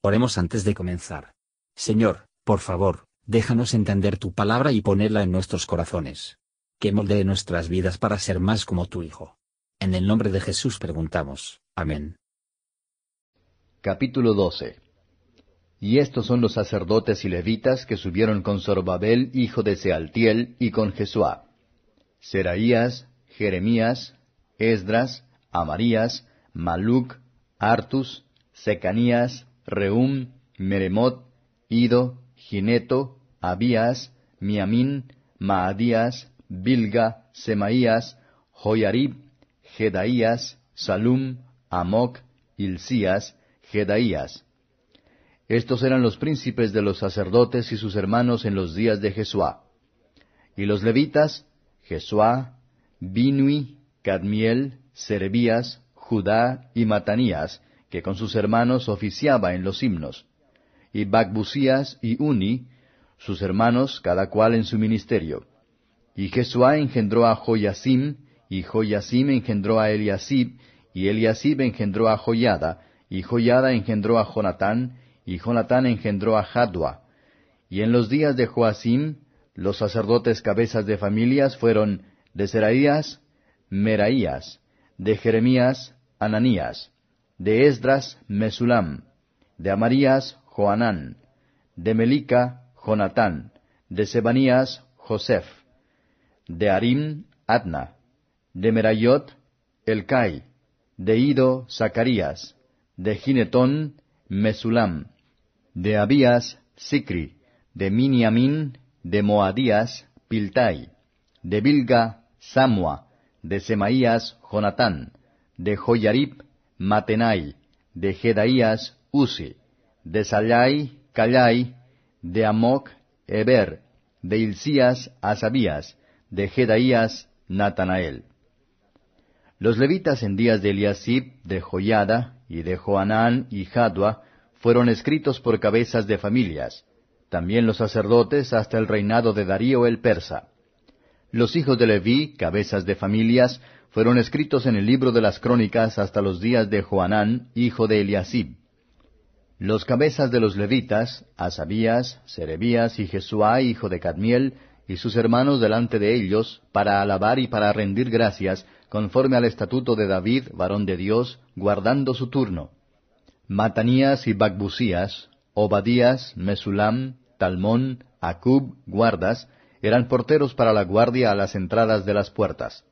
Oremos antes de comenzar. Señor, por favor, déjanos entender tu palabra y ponerla en nuestros corazones. Que moldee nuestras vidas para ser más como tu Hijo. En el nombre de Jesús preguntamos. Amén. Capítulo 12 Y estos son los sacerdotes y levitas que subieron con Zorobabel, hijo de Sealtiel, y con Jesuá. Seraías, Jeremías, Esdras, Amarías, Maluc, Artus, Secanías, Reum, Meremot, Ido, Gineto, Abías, Miamín, Maadías, Bilga, Semaías, Joyarib, Jedaías, Salum, Amoc, Hilcías, Jedaías. Estos eran los príncipes de los sacerdotes y sus hermanos en los días de Jesuá. Y los levitas, Jesuá, Binui, Cadmiel, Serebías, Judá y Matanías, que con sus hermanos oficiaba en los himnos, y Bacbusías y Uni, sus hermanos, cada cual en su ministerio. Y Jesuá engendró a Joyasim, y Joyasim engendró a Eliasib, y Eliasib engendró a Joyada, y Joyada engendró a Jonatán, y Jonatán engendró a Jadua. Y en los días de Joasim, los sacerdotes cabezas de familias fueron de Seraías, Meraías, de Jeremías, Ananías, de Esdras, Mesulam, de Amarías, Joanán, de Melica, Jonatán, de Sebanías, Joseph, de Arim, Adna, de Merayot, Elcai, de Ido, Zacarías, de Ginetón, Mesulam, de Abías, Sicri, de Miniamín, de Moadías, Piltai, de Bilga, Samua, de Semaías, Jonatán, de Joyarib, Matenai, de Jedaías, Uzi, de Salai, Callai, de Amoc, Eber, de Hilcías, Asabías, de Jedaías, Natanael. Los levitas en días de Eliasib, de Joyada, y de Joanán y Jadua, fueron escritos por cabezas de familias, también los sacerdotes hasta el reinado de Darío el persa. Los hijos de Leví, cabezas de familias, fueron escritos en el libro de las crónicas hasta los días de Joanán, hijo de Eliasib. Los cabezas de los levitas, Asabías, Serebías y Jesuá, hijo de Cadmiel, y sus hermanos delante de ellos, para alabar y para rendir gracias, conforme al estatuto de David, varón de Dios, guardando su turno. Matanías y Bacbusías, Obadías, Mesulam, Talmón, Acub, guardas, eran porteros para la guardia a las entradas de las puertas.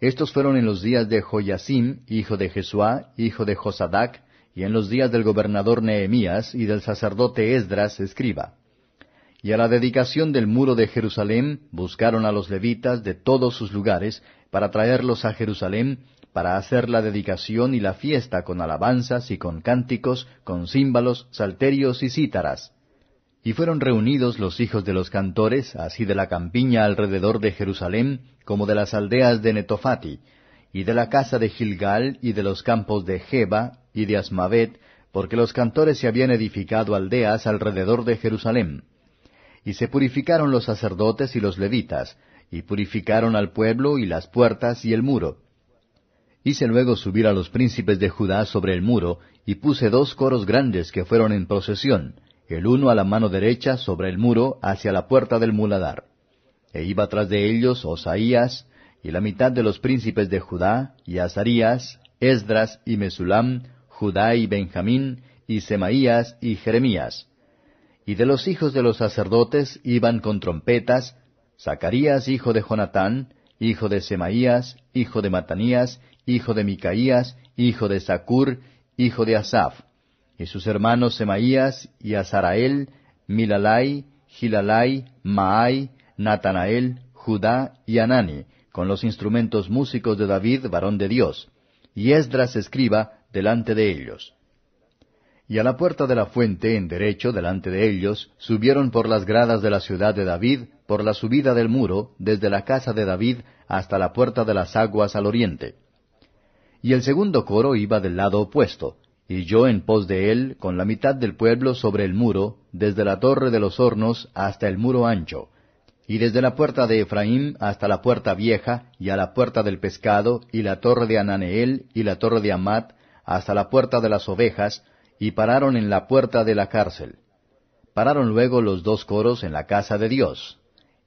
Estos fueron en los días de Joyasim, hijo de Jesuá, hijo de Josadac, y en los días del gobernador Nehemías y del sacerdote Esdras, escriba. Y a la dedicación del muro de Jerusalén buscaron a los levitas de todos sus lugares para traerlos a Jerusalén, para hacer la dedicación y la fiesta con alabanzas y con cánticos, con címbalos, salterios y cítaras. Y fueron reunidos los hijos de los cantores, así de la campiña alrededor de Jerusalén, como de las aldeas de Netofati, y de la casa de Gilgal, y de los campos de Jeba, y de Asmavet, porque los cantores se habían edificado aldeas alrededor de Jerusalén. Y se purificaron los sacerdotes y los levitas, y purificaron al pueblo y las puertas y el muro. Hice luego subir a los príncipes de Judá sobre el muro, y puse dos coros grandes que fueron en procesión, el uno a la mano derecha sobre el muro hacia la puerta del muladar. E iba tras de ellos Osaías, y la mitad de los príncipes de Judá, y Azarías, Esdras y Mesulam, Judá y Benjamín, y Semaías y Jeremías. Y de los hijos de los sacerdotes iban con trompetas, Zacarías hijo de Jonatán, hijo de Semaías, hijo de Matanías, hijo de Micaías, hijo de Zacur, hijo de Asaph, y sus hermanos Semaías y Azarael, Milalai, Gilalai, Maai, Natanael, Judá y Anani, con los instrumentos músicos de David, varón de Dios, y Esdras escriba delante de ellos. Y a la puerta de la fuente, en derecho, delante de ellos, subieron por las gradas de la ciudad de David, por la subida del muro, desde la casa de David hasta la puerta de las aguas al oriente. Y el segundo coro iba del lado opuesto, y yo en pos de él, con la mitad del pueblo sobre el muro, desde la torre de los hornos hasta el muro ancho, y desde la puerta de Efraín hasta la puerta vieja, y a la puerta del pescado, y la torre de Ananeel, y la torre de Amat, hasta la puerta de las ovejas, y pararon en la puerta de la cárcel. Pararon luego los dos coros en la casa de Dios,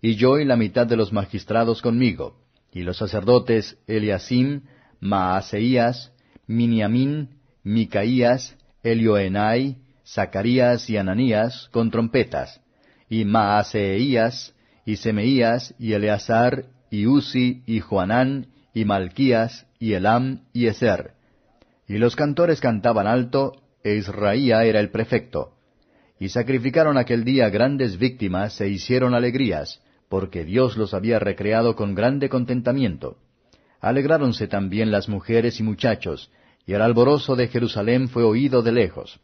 y yo y la mitad de los magistrados conmigo, y los sacerdotes Eliasim, Maaseías, Miniamín, Micaías, Elioenai, Zacarías y Ananías con trompetas, y Maaseías, y Semeías, y Eleazar, y Uzi, y Joanán, y Malquías, y Elam, y Eser. Y los cantores cantaban alto, e Israía era el prefecto. Y sacrificaron aquel día grandes víctimas e hicieron alegrías, porque Dios los había recreado con grande contentamiento. Alegráronse también las mujeres y muchachos, y el alborozo de Jerusalén fue oído de lejos.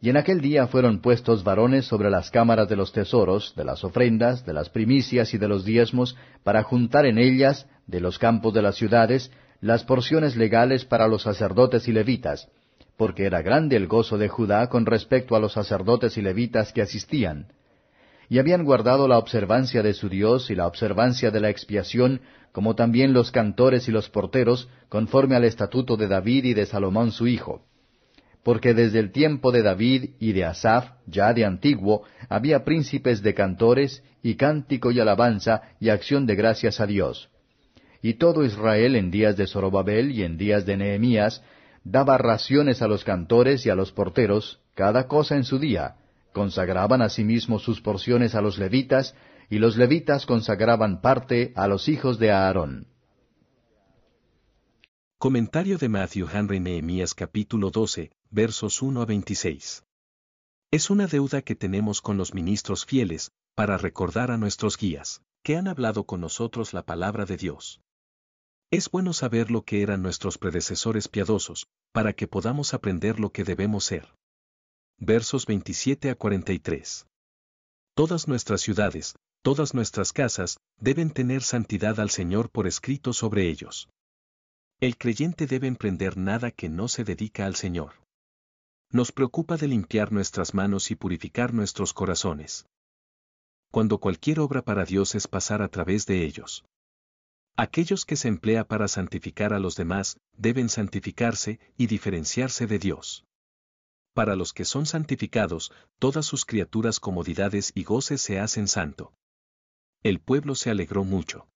Y en aquel día fueron puestos varones sobre las cámaras de los tesoros, de las ofrendas, de las primicias y de los diezmos, para juntar en ellas, de los campos de las ciudades, las porciones legales para los sacerdotes y levitas, porque era grande el gozo de Judá con respecto a los sacerdotes y levitas que asistían. Y habían guardado la observancia de su Dios y la observancia de la expiación, como también los cantores y los porteros, conforme al estatuto de David y de Salomón su hijo porque desde el tiempo de David y de Asaph, ya de antiguo, había príncipes de cantores, y cántico y alabanza, y acción de gracias a Dios. Y todo Israel en días de Zorobabel y en días de Nehemías, daba raciones a los cantores y a los porteros, cada cosa en su día, consagraban asimismo sus porciones a los levitas, y los levitas consagraban parte a los hijos de Aarón. Comentario de Matthew Henry Nehemías capítulo 12, versos 1 a 26. Es una deuda que tenemos con los ministros fieles, para recordar a nuestros guías, que han hablado con nosotros la palabra de Dios. Es bueno saber lo que eran nuestros predecesores piadosos, para que podamos aprender lo que debemos ser. Versos 27 a 43. Todas nuestras ciudades, todas nuestras casas, deben tener santidad al Señor por escrito sobre ellos. El creyente debe emprender nada que no se dedica al Señor. Nos preocupa de limpiar nuestras manos y purificar nuestros corazones. Cuando cualquier obra para Dios es pasar a través de ellos. Aquellos que se emplea para santificar a los demás, deben santificarse y diferenciarse de Dios. Para los que son santificados, todas sus criaturas comodidades y goces se hacen santo. El pueblo se alegró mucho.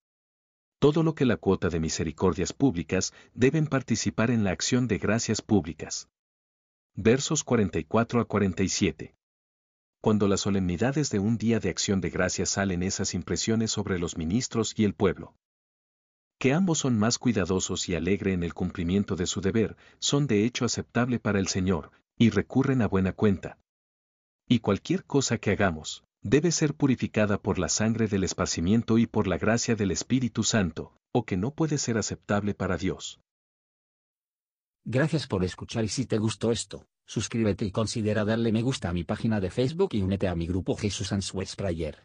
Todo lo que la cuota de misericordias públicas deben participar en la acción de gracias públicas versos 44 a 47. Cuando las solemnidades de un día de acción de gracias salen esas impresiones sobre los ministros y el pueblo. Que ambos son más cuidadosos y alegre en el cumplimiento de su deber, son de hecho aceptable para el Señor, y recurren a buena cuenta. Y cualquier cosa que hagamos, debe ser purificada por la sangre del esparcimiento y por la gracia del Espíritu Santo, o que no puede ser aceptable para Dios. Gracias por escuchar y si te gustó esto, suscríbete y considera darle me gusta a mi página de Facebook y únete a mi grupo Jesús Answers Prayer.